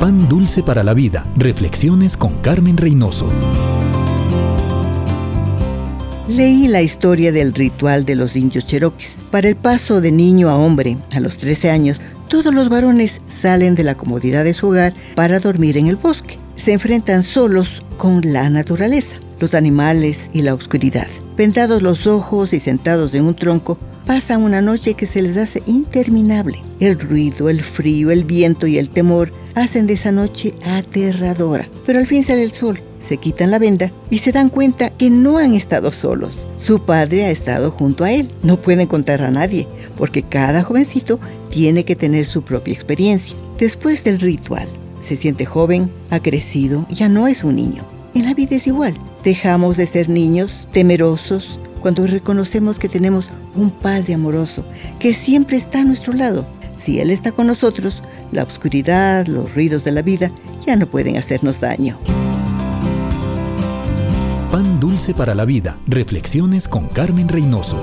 Pan dulce para la vida. Reflexiones con Carmen Reynoso. Leí la historia del ritual de los indios cheroquis. Para el paso de niño a hombre, a los 13 años, todos los varones salen de la comodidad de su hogar para dormir en el bosque. Se enfrentan solos con la naturaleza, los animales y la oscuridad. Vendados los ojos y sentados en un tronco, pasan una noche que se les hace interminable. El ruido, el frío, el viento y el temor hacen de esa noche aterradora. Pero al fin sale el sol, se quitan la venda y se dan cuenta que no han estado solos. Su padre ha estado junto a él. No pueden contar a nadie, porque cada jovencito tiene que tener su propia experiencia. Después del ritual, se siente joven, ha crecido, ya no es un niño. La vida es igual. Dejamos de ser niños, temerosos, cuando reconocemos que tenemos un Padre amoroso que siempre está a nuestro lado. Si Él está con nosotros, la oscuridad, los ruidos de la vida ya no pueden hacernos daño. Pan dulce para la vida. Reflexiones con Carmen Reynoso.